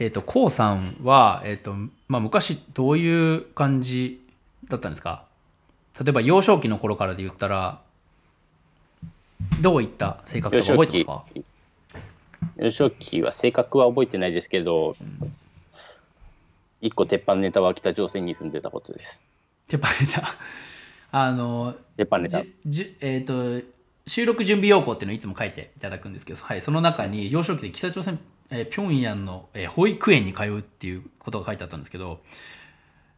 えっ、と、こうさんは、えっ、と、まあ、昔どういう感じだったんですか？例えば幼少期の頃からで言ったら、どういった性格とか覚えてますか？幼少期は性格は覚えてないですけど、一個鉄板ネタは北朝鮮に住んでたことです。鉄板ネタ？あの、鉄板ネタ。じじえっ、と、収録準備要項っていうのをいつも書いていただくんですけど、はい、その中に幼少期で北朝鮮、えー、平壌の、えー保育園に通うっていうことが書いてあったんですけど、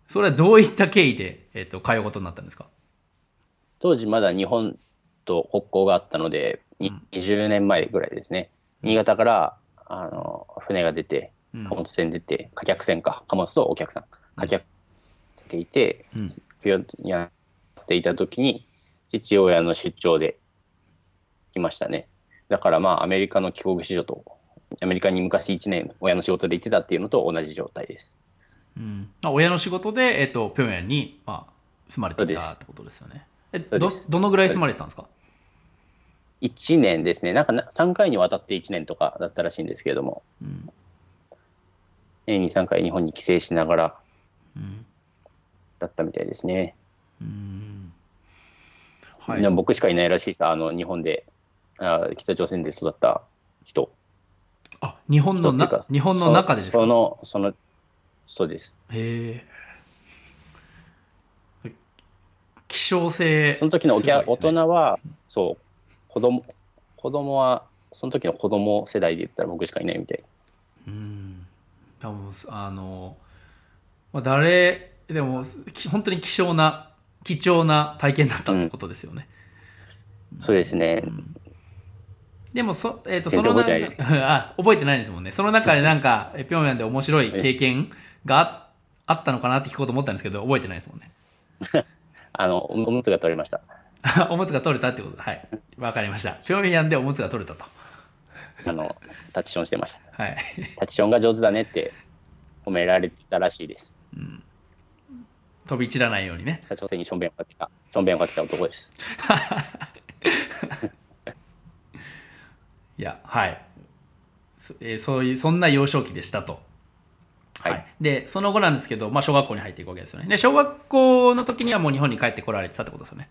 それはどういった経緯で、えー、と通うことになったんですか？当時まだ日本と国交があったので、に20年前ぐらいですね。新潟からあの船が出て、うん。貨物船出て、貨客船か、貨物とお客さん、貨客出ていて、うん。やっていた時に、父親の出張で来ましたね。だからまあ、アメリカの帰国子女と、アメリカに昔1年親の仕事で行ってたっていうのと同じ状態です。うん。まあ、親の仕事で、えっと平壌に、まあ、住まれてたってことですよね。えどどのぐらい住まれてたんですか？1年ですね、なんかな3回にわたって1年とかだったらしいんですけれども、うん。年に3回日本に帰省しながらうん。だったみたいですね。うん。は、はいい、僕しかいないらしいさ、あの日本であ北朝鮮で育った人。あ日本のな人っていうか日本の中でですか？そその、その、そうです。へえ。希少性その時のお客、大すごいですね人は、そう、子供子供は、その時の子供世代で言ったら僕しかいないみたい。うん。多分あの、まあ、誰でもき本当に希少な貴重な体験だったってことですよね、そうですね。でもそ,、えー、とその覚えてないです中 あ覚えてないですもんね。その中でなんかえ平壌で面白い経験がああったのかなって聞こうと思ったんですけど覚えてないですもんね。あの、おむつが取れました。おむつが取れたってこと？はい。わかりました。平壌でおむつが取れたと。あの、タッチションしてました。はい、タッチションが上手だねって褒められてたらしいです。うん、飛び散らないようにね。北朝鮮にしょんべんをかけた、しょんべんをかけた男です。いやはい。そ,、えーそういうそんな幼少期でしたと。はい。でその後なんですけど、まあ、小学校に入っていくわけですよね。で小学校の時にはもう日本に帰ってこられてたってことですよね。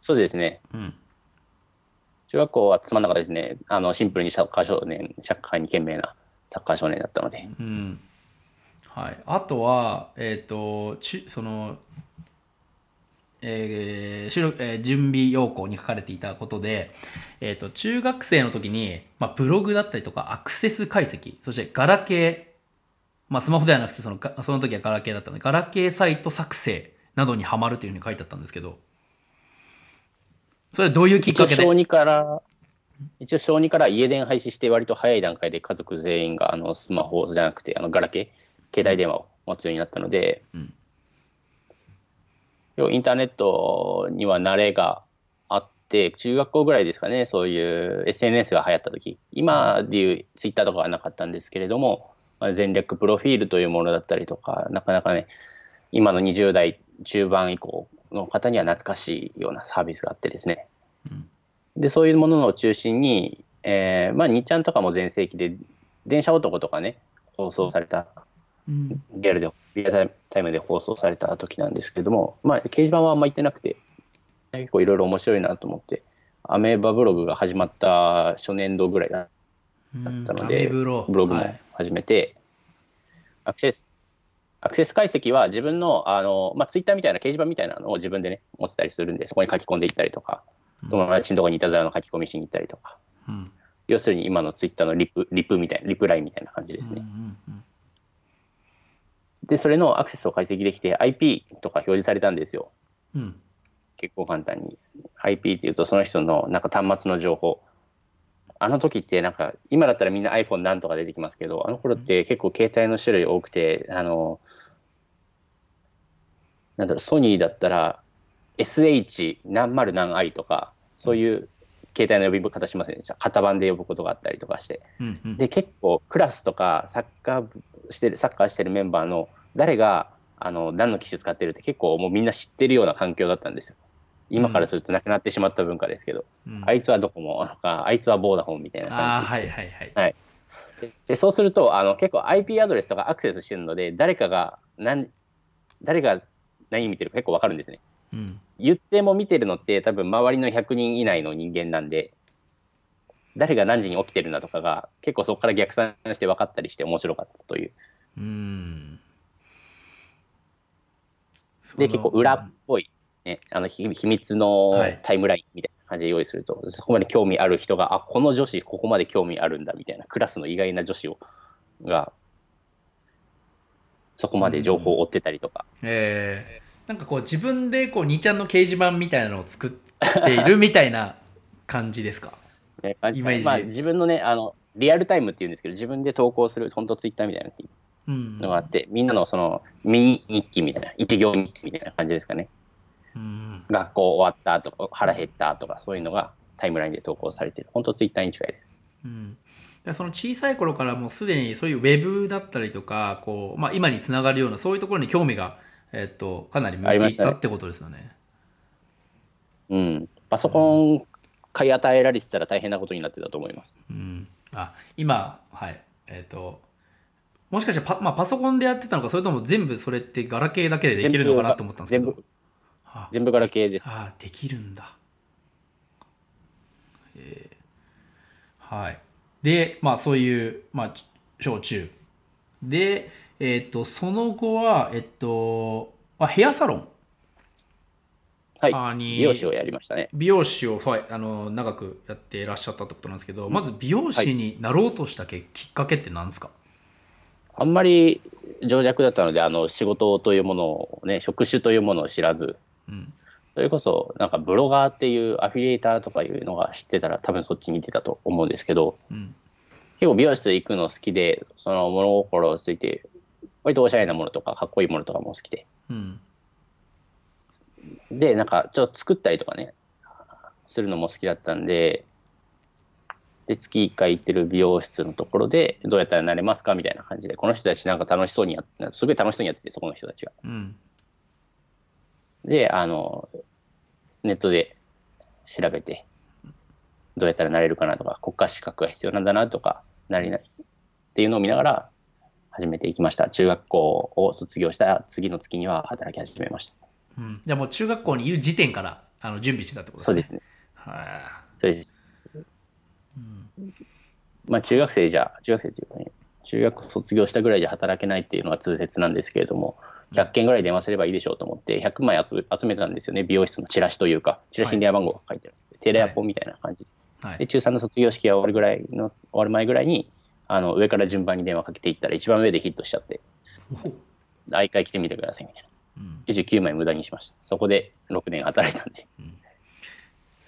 そうですね。うん。中学校はつまんなかったですね。あの、シンプルにサッカー少年、社会に懸命なサッカー少年だったので。うん。はい、あとは、えっ、と、ちその、えー収録えー準備要項に書かれていたことで、えっ、と、中学生の時に、まあ、ブログだったりとか、アクセス解析、そしてガラケー、まあ、スマホではなくてその、がその時はガラケーだったので、ガラケーサイト作成などにハマるというふうに書いてあったんですけど、それはどういうきっ一応かけで？小2から、一応小2から家電廃止して割と早い段階で家族全員があのスマホじゃなくてあのガラケー、携帯電話を持つようになったので、うんインターネットには慣れがあって、中学校ぐらいですかね、そういう SNS が流行った時今でいうツイッターとかはなかったんですけれども、まあ、全略プロフィールというものだったりとか、なかなかね、今の20代中盤以降の方には懐かしいようなサービスがあってですね。で、そういうものを中心に、えーまあ、2ちゃんとかも全盛期で、電車男とかね、放送された、うんリアルで、リアルタイムで放送された時なんですけども、まあ、掲示板はあんま行ってなくて、結構いろいろ面白いなと思って、アメーバブログが始まった初年度ぐらいだうんったのでブロ。グもはい。始めて、アクセス、アクセス解析は自分の、あの、まあ、ツイッターみたいな掲示板みたいなのを自分でね、持ってたりするんで、そこに書き込んでいったりとか、友達のところにいたずらの書き込みしに行ったりとか、うん。要するに今のツイッターのリプ、リプみたいな、リプラインみたいな感じですね。うんうんうんで、それのアクセスを解析できて、IP とか表示されたんですよ。うん結構簡単に。IP っていうと、その人のなんか端末の情報。あの時ってなんか、今だったらみんな iPhone なんとか出てきますけど、あの頃って結構携帯の種類多くて、あの、なんだろう、ソニーだったら SH 何丸何 I とか、そういう携帯の呼び方しませんでした。型番で呼ぶことがあったりとかして。うんうんで結構クラスとかサッカー部してるサッカーしてるメンバーの誰があの何の機種使ってるって結構もうみんな知ってるような環境だったんですよ。今からするとなくなってしまった文化ですけど、うんあいつはドコモとかあいつはボーダフォンみたいなああ感じはいはいはいはいででそうするとあの結構 IP アドレスとかアクセスしてるので誰かが何誰が何見てるか結構わかるんですね。うん。言っても見てるのって多分周りの100人以内の人間なんで誰が何時に起きてるんだとかが結構そこから逆算して分かったりして面白かったという。うん。で結構裏っぽい、ね、あの秘秘密のはい。タイムラインみたいな感じで用意すると、そこまで興味ある人があこの女子ここまで興味あるんだみたいなクラスの意外な女子をがそこまで情報を追ってたりとか、えーなんかこう自分でこう2ちゃんの掲示板みたいなのを作っているみたいな感じですか？イメージ。まあ、自分のねあのリアルタイムっていうんですけど自分で投稿する本当ツイッターみたいなうんのがあって、みんなのそのミニ日記みたいな一行日記みたいな感じですかねうん。学校終わったとか腹減ったとかそういうのがタイムラインで投稿されてる。本当ツイッターに近いです。うん。でその小さい頃からもうすでにそういうウェブだったりとかこう、まあ、今につながるようなそういうところに興味が、えっとかなり向いていったってことですよね。うん、パソコン買い与えられてたら大変なことになってたと思います。うん、あ今はいえっ、ともしかしてパ,、まあ、パソコンでやってたのかそれとも全部それってガラケーだけでできるのかなと思ったんですけど全部、あ全部ガラケーです。あできるんだ。えーはい。で、まあそういう、まあ、小中。で、えっ、と、その後は、えっと、あヘアサロン。はい美容師をやりましたね。美容師を、はい、あの長くやっていらっしゃったってことなんですけど、まず美容師になろうとしたけ、きっかけって何ですか？あんまり情弱だったので、あの仕事というものをね、職種というものを知らず、うん。それこそなんかブロガーっていうアフィリエイターとかいうのが知ってたら多分そっちに行ってたと思うんですけど、うん。結構美容室行くの好きで、その物心ついて、割とおしゃれなものとかかっこいいものとかも好きで。うん。で、なんかちょっと作ったりとかね、するのも好きだったんで、で、月1回行ってる美容室のところで、どうやったらなれますかみたいな感じで、この人たちなんか楽しそうにやって、すごい楽しそうにやってて、そこの人たちが。うん。で、あの、ネットで調べて、どうやったらなれるかなとか、国家資格が必要なんだなとか、なりないっていうのを見ながら始めていきました。中学校を卒業した次の月には働き始めました。うん、じゃあもう中学校にいる時点からあの準備してたってことですね。そうですね。はそうです。い。うんまあ中学生じゃ、中学生というかね、中学卒業したぐらいじゃ働けないっていうのは通説なんですけれども、100件ぐらい電話すればいいでしょうと思って、100枚集め集めたんですよね、美容室のチラシというか、チラシに電話番号が書いてある。テレアポみたいな感じで、はい。中3の卒業式が終わるぐらいの、終わる前ぐらいに、あの上から順番に電話かけていったら、一番上でヒットしちゃって、おほあ一回来てみてくださいみたいうんな。99枚無駄にしました。そこで6年働いたんで。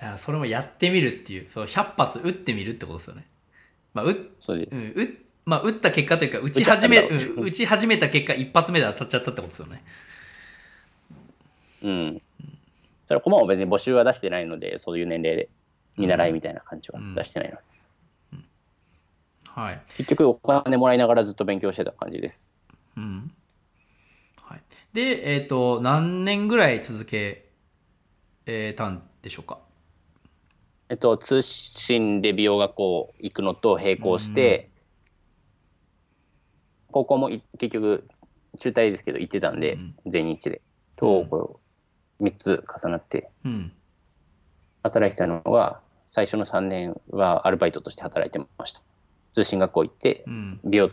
だからそれもやってみるっていう、そう100発打ってみるってことですよね。まあ、うそうです。うん、うまあ、打った結果というか、打ち始め、打っち始めた結果、一発目で当たっちゃったってことですよね。うん。それはコマを別に募集は出してないので、そういう年齢で見習いみたいな感じは出してないので、はい。結局お金もらいながらずっと勉強してた感じです。うん。はい。で、えっ、と、何年ぐらい続け、えーたんでしょうか？えっと、通信で美容学校行くのと並行して、高校もい結局中退ですけど行ってたんで、うん全日で。と、こう3つ重なってうん。働いてたのが、最初の3年はアルバイトとして働いてました。通信学校行ってう、ん。美容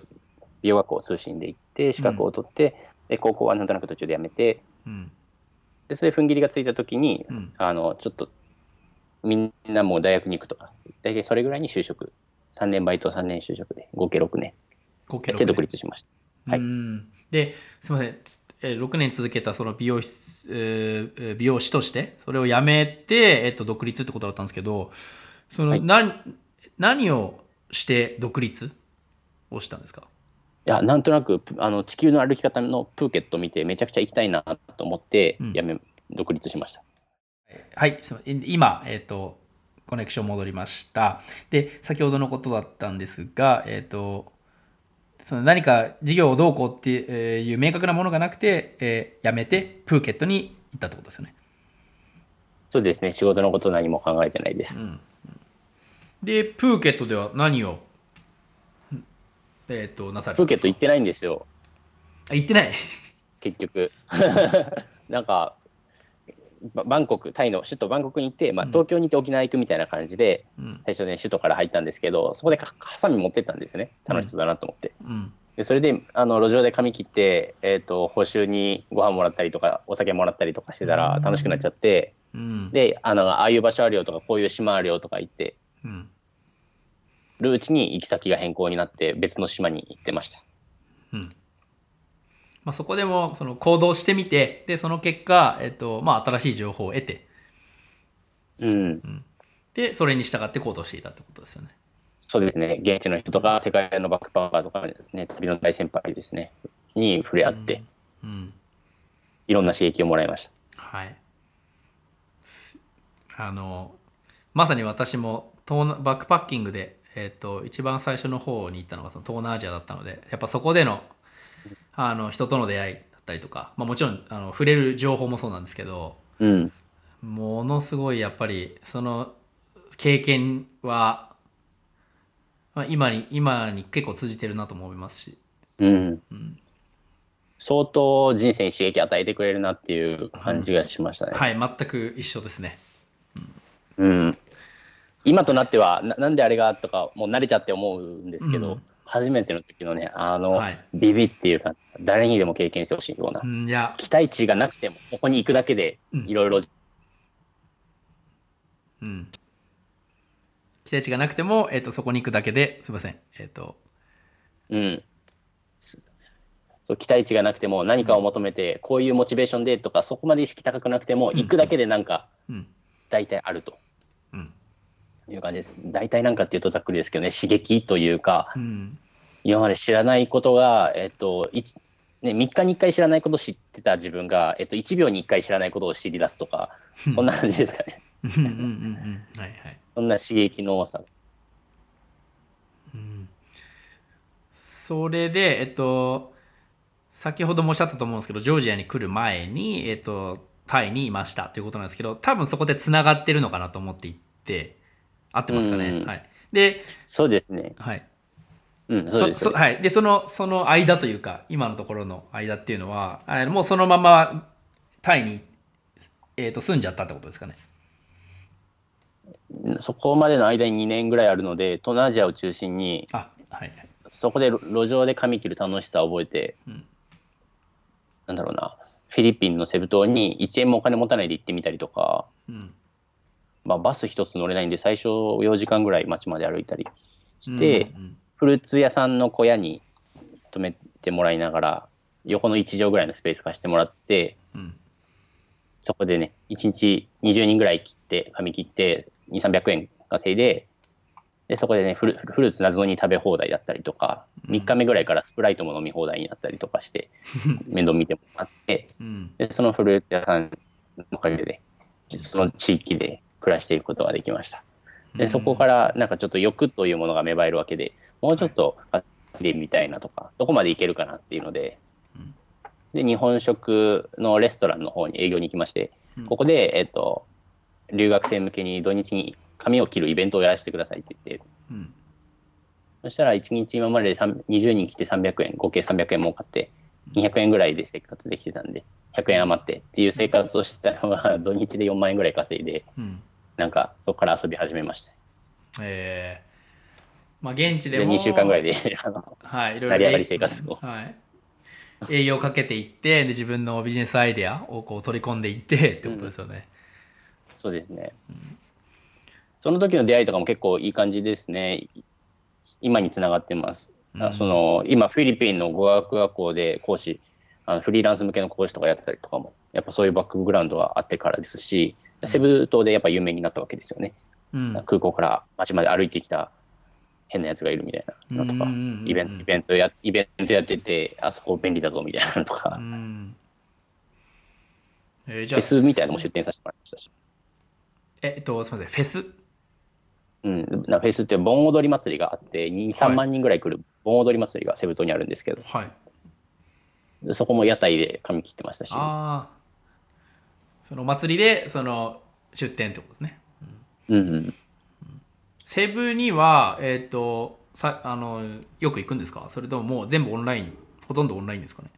美容学校通信で行って、資格を取って、で高校はなんとなく途中で辞めて、うん。でそれで踏ん切りがついた時に、うんあのちょっとみんなもう大学に行くとか大体それぐらいに就職3年バイト3年就職で合計6年合計6やって独年。立しましたはいうん。で、すみません。えー6年続けたその美容師、え美容師として、それを辞めて、えっ、と、独立ってことだったんですけど、その、はい何、何をして独立をしたんですか？いやなんとなくあの地球の歩き方のプーケット見てめちゃくちゃ行きたいなと思ってうん。辞め、独立しました。はい、今、えっ、と、コネクション戻りました。で、先ほどのことだったんですが、えっ、と、その何か事業をどうこうっていう明確なものがなくて、えー辞めてプーケットに行ったってことですよね。そうですね。仕事のこと何も考えてないです、うんで、プーケットでは何をえっ、となされプーケット行っってないんですよ、あ行ってない？結局。なんか、ババンコク、タイの首都バンコクに行って、まあ、うん。東京に行って沖縄行くみたいな感じで、うん。最初ね、首都から入ったんですけど、そこでかハサミ持ってったんですね。楽しそうだなと思って。うん。でそれであの路上で髪切って、えー、と報酬にご飯もらったりとかお酒もらったりとかしてたらうん楽しくなっちゃって、うん。であのああいう場所あるよとかこういう島あるよとか言ってうんるうちに行き先が変更になって別の島に行ってました。うん。まあ、そこでもその行動してみてでその結果、えっとまあ、新しい情報を得て。うん。でそれに従って行動していたってことですよね。そうですね。現地の人とか世界のバックパッカーとか、ね、旅の大先輩ですね。に触れ合って、うん、うん。いろんな刺激をもらいました。はい。すあのまさに私も東南バックパッキングで、えっと一番最初の方に行ったのがその東南アジアだったのでやっぱそこでのあの人との出会いだったりとか、まあ、もちろんあの触れる情報もそうなんですけどうん。ものすごいやっぱりその経験は、まあ、今に今に結構通じてるなとも思いますし、うん。うん、相当人生に刺激与えてくれるなっていう感じがしましたね、はい全く一緒ですね。うん、今となってはななんであれがとかもう慣れちゃって思うんですけど、うん。初めての時のねあの、はい。ビビっていうか誰にでも経験してほしいような、うん、いや、期待値がなくてもここに行くだけでうん。いろいろ。うん。期待値がなくても、えっとそこに行くだけですいません。えっ、と。うん。すそう期待値がなくても何かを求めてこういうモチベーションでとかそこまで意識高くなくてもうん。行くだけでなんかうん。大体あると。うんいう感じです。大体なんかっていうとざっくりですけどね刺激というかうん。今まで知らないことが、えっと一ね、3日に1回知らないことを知ってた自分が、えっと、1秒に1回知らないことを知り出すとか、そんな感じですかね。そんな刺激の多さ。うん。それでえっと先ほどもおっしゃったと思うんですけどジョージアに来る前にえっとタイにいましたということなんですけど多分そこでつながってるのかなと思っていって合ってますかね、うんはいでそうですね。はいうん、そうです。そそはい、でそのその間というか今のところの間っていうのはあもうそのままタイに、えー、と住んじゃったってことですかね？そこまでの間に2年ぐらいあるので、東南アジアを中心に、あはいはい。そこで路路上で髪切る楽しさを覚えて、うんなんだろうな、フィリピンのセブ島に1円もお金持たないで行ってみたりとか、うんまあ、バス一つ乗れないんで、最初4時間ぐらい街まで歩いたりして、うんフルーツ屋さんの小屋に泊めてもらいながら、横の1畳ぐらいのスペース貸してもらって、うん。そこでね、1日20人ぐらい切って、髪切って、2、300円稼いで、でそこでねフル、フルーツ謎に食べ放題だったりとか、うん。3日目ぐらいからスプライトも飲み放題になったりとかして、面倒見てもらって、うん。でそのフルーツ屋さんのおかげで、その地域で暮らしていくことができました。でそこからなんかちょっと欲というものが芽生えるわけでもうちょっと稼い。でみたいなとか、どこまでいけるかなっていうのでうん。で日本食のレストランの方に営業に行きましてうん。ここで、えっと、留学生向けに土日に髪を切るイベントをやらせてくださいって言って。うん。そしたら1日今までで3 20人来て300円合計300円儲かって200円ぐらいで生活できてたんで100円余ってっていう生活をしてたのが土日で4万円ぐらい稼いでうんなんかそこから遊び始めました。えーまあ現地ででも2週間ぐらいであのはい、いろいろ成り上がり生活をはい、営業をかけていってで自分のビジネスアイデアをこう取り込んでいってってことですよね。そうですね。その時の出会いとかも結構いい感じですね。今につながってます。あうんその今、フィリピンの語学学校で講師、あのフリーランス向けの講師とかやってたりとかも、やっぱそういうバックグラウンドがあってからですし、セブ島でやっぱ有名になったわけですよね。うん。空港から街まで歩いてきた変なやつがいるみたいなのとかイベントやイベントやってて、あそこ便利だぞみたいな。のとうか、ん。えーじフェスみたいなのも出展させてもらいましたし。えっとすみませんフェス？うん、なフェスって盆踊り祭りがあって2、3万人ぐらい来る盆踊り祭りがセブ島にあるんですけど、はいでそこも屋台で髪切ってましたし、ああそのお祭りでその出店ってことですね。うんうん、セブにはえっ、とさあのよく行くんですか？それとももう全部オンラインほとんどオンラインですかね？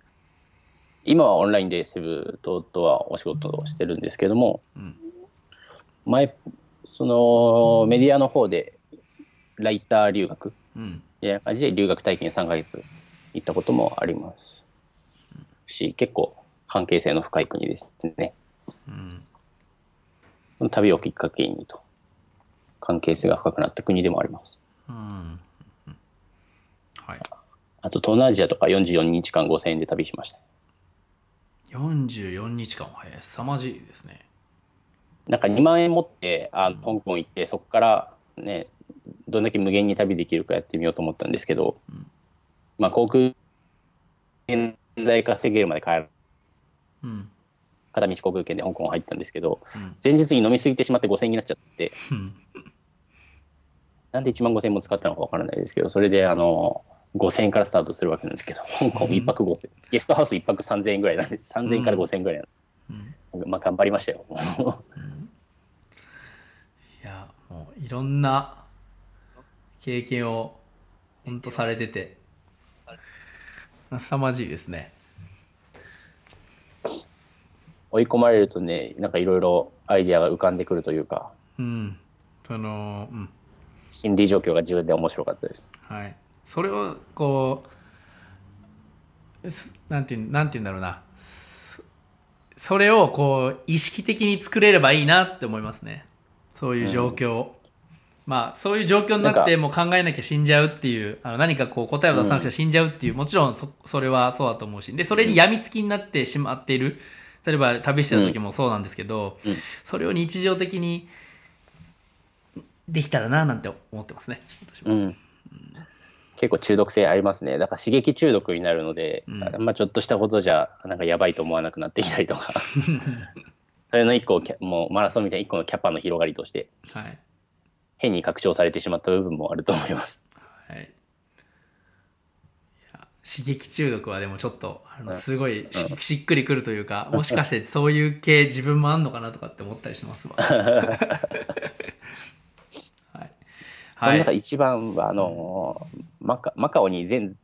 今はオンラインでセブ島とはお仕事をしてるんですけども、うん。前、そのメディアの方でライター留学うん。みたいな感じで留学体験3ヶ月行ったこともありますし、結構関係性の深い国ですね。うん。その旅をきっかけにと、関係性が深くなった国でもあります。うん。うん。はい。あと、東南アジアとか44日間5000円で旅しました。44日間。は凄まじいですね。なんか2万円持ってあの香港行って、そこからね、どんだけ無限に旅できるかやってみようと思ったんですけど、うん。まあ、航空券代稼げるまで帰る。うん。片道航空券で香港入ったんですけど、うん。前日に飲みすぎてしまって5000円になっちゃって、うん。なんで1万5000円も使ったのかわからないですけど、それであの5000円からスタートするわけなんですけど、香港1泊5000円、ゲストハウス1泊3000円ぐらいなんで、3000円から5000円ぐらいなんで、まあ頑張りましたよ。いやもういろんな経験を本当されてて凄まじいですね。追い込まれるとね、なんかいろいろアイディアが浮かんでくるというか、うん。そのうん。心理状況が自分で面白かったです。はい。それをこうすなんてなんて言うんだろうな。そそれをこう意識的に作れればいいなって思いますね。そういう状況を、まあそういう状況になってもう考えなきゃ死んじゃうっていうあの何かこう答えを出さなくちゃ死んじゃうっていう、もちろんそそれはそうだと思うしでそれに病みつきになってしまっている例えば旅してた時もそうなんですけど、うん。それを日常的にできたらななんて思ってますね私も。うん。結構中毒性ありますね。だから刺激中毒になるので、うん。まあちょっとしたことじゃなんかやばいと思わなくなってきたりとか、それの一個もうマラソンみたいな一個のキャパの広がりとして。はい変に拡張されてしまった部分もあると思います。はい、刺激中毒はでもちょっとあのすごいし,、っくりくるというかもしかしてそういう系自分もあんのかなとかって思ったりしますわ。はい、その中一番はあのマカマカオに全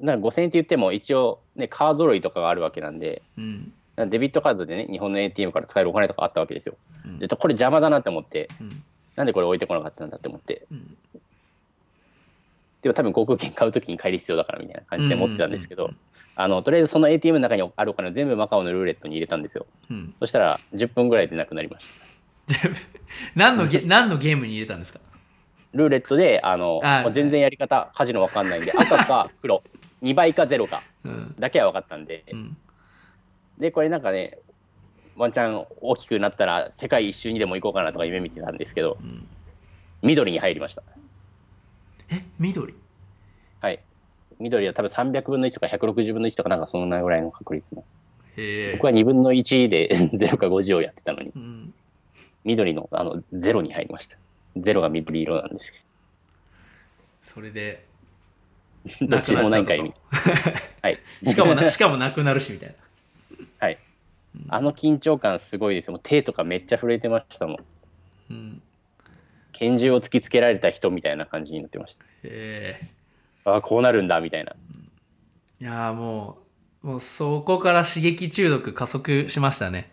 なんか5000円って言っても一応ねカード類とかがあるわけなんでうん。デビットカードでね日本の ATM から使えるお金とかあったわけですよ。うん。でこれ邪魔だなって思ってうんなんでこれ置いてこなかったんだって思って。うん。でも多分航空券買うときに帰り必要だからみたいな感じで持ってたんですけど、あのとりあえずその ATM の中にあるお金を全部マカオのルーレットに入れたんですよ。うん。そしたら10分ぐらいでなくなりました。何のゲ何のゲームに入れたんですか？ルーレットであの全然やり方カジノわかんないんで赤か黒。2倍か0かうん。だけは分かったんで、うん。でこれなんかねワンチャン大きくなったら世界一周にでも行こうかなとか夢見てたんですけどうん。緑に入りました。え緑？はい。緑は多分300分の1とか160分の1とかなんかそんなぐらいの確率の。僕は2分の1で 0か50をやってたのに。うん、緑のあの0に入りました。0が緑色なんですけそれで どどっちでもないんかいみ はい。しかもなしかもなくなるしみたいな。はいあの緊張感すごいですよ。もう手とかめっちゃ震えてましたもん。うん、拳銃を突きつけられた人みたいな感じになってました。へえ。ああこうなるんだみたいな。いやーもうもうそこから刺激中毒加速しましたね。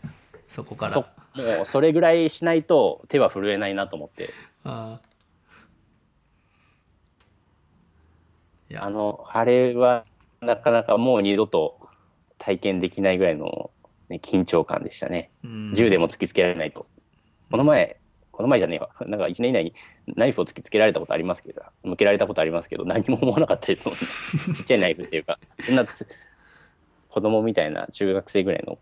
そこから。そもうそれぐらいしないと手は震えないなと思って。ああのあれはなかなかもう二度と体験できないぐらいの、ね、緊張感でしたね。うん。銃でも突きつけられないと、この前この前じゃねえわ。なんか1年以内にナイフを突きつけられたことありますけど向けられたことありますけど何も思わなかったですもんね。ちっちゃいナイフっていうかそんなつ子供みたいな中学生ぐらいの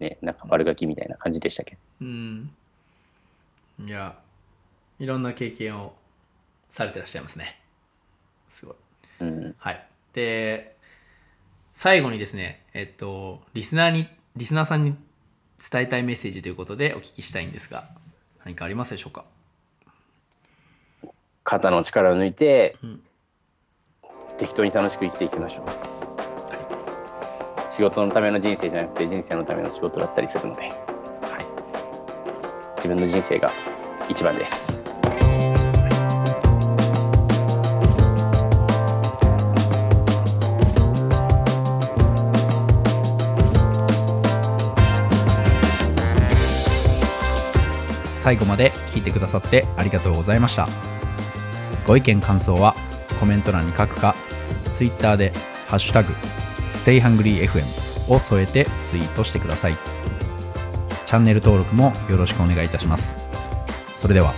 ねなんか悪ガキみたいな感じでしたけど。うん。いやいろんな経験をされてらっしゃいますね。すごい。うん。はい。で最後にですねえっとリスナーにリスナーさんに伝えたいメッセージということでお聞きしたいんですが何かありますでしょうか？肩の力を抜いて、うん。適当に楽しく生きていきましょう、仕事のための人生じゃなくて人生のための仕事だったりするので。はい。自分の人生が一番です最後まで聞いてくださってありがとうございました。ご意見感想はコメント欄に書くか Twitter で「ハッシュタグ #StayHungryFM」を添えてツイートしてください。チャンネル登録もよろしくお願いいたします。それでは